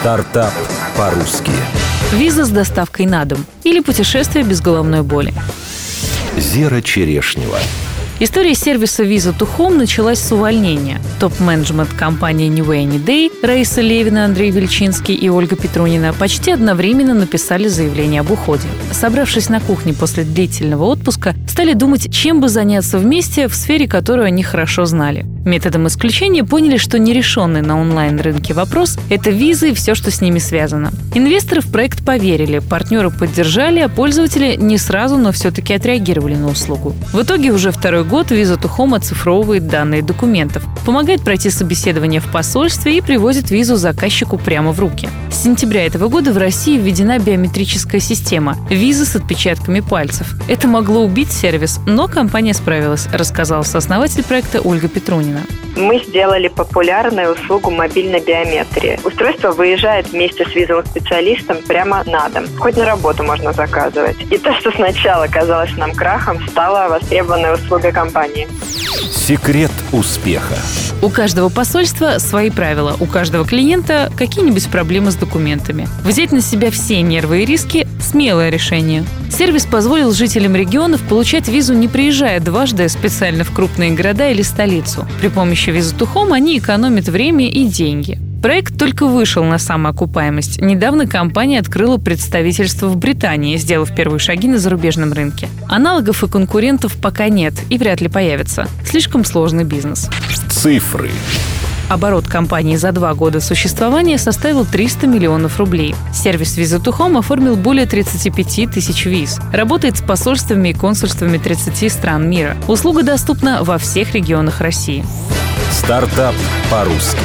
Стартап по-русски. Виза с доставкой на дом или путешествие без головной боли. Зера Черешнева. История сервиса Visa to Home началась с увольнения. Топ-менеджмент компании New Any Day Раиса Левина, Андрей Вельчинский и Ольга Петрунина почти одновременно написали заявление об уходе. Собравшись на кухне после длительного отпуска, стали думать, чем бы заняться вместе в сфере, которую они хорошо знали. Методом исключения поняли, что нерешенный на онлайн-рынке вопрос – это визы и все, что с ними связано. Инвесторы в проект поверили, партнеры поддержали, а пользователи не сразу, но все-таки отреагировали на услугу. В итоге уже второй год Visa to Home оцифровывает данные документов, помогает пройти собеседование в посольстве и привозит визу заказчику прямо в руки. С сентября этого года в России введена биометрическая система – визы с отпечатками пальцев. Это могло убить сервис, но компания справилась, рассказал сооснователь проекта Ольга Петрунина. Мы сделали популярную услугу мобильной биометрии. Устройство выезжает вместе с визовым специалистом прямо на дом. Хоть на работу можно заказывать. И то, что сначала казалось нам крахом, стало востребованной услугой компании. Секрет успеха. У каждого посольства свои правила, у каждого клиента какие-нибудь проблемы с документами. Взять на себя все нервы и риски – смелое решение. Сервис позволил жителям регионов получать визу, не приезжая дважды специально в крупные города или столицу. При помощи визы Тухом они экономят время и деньги. Проект только вышел на самоокупаемость. Недавно компания открыла представительство в Британии, сделав первые шаги на зарубежном рынке. Аналогов и конкурентов пока нет и вряд ли появится. Слишком сложный бизнес. Цифры. Оборот компании за два года существования составил 300 миллионов рублей. Сервис Visa to Home оформил более 35 тысяч виз. Работает с посольствами и консульствами 30 стран мира. Услуга доступна во всех регионах России. Стартап по-русски.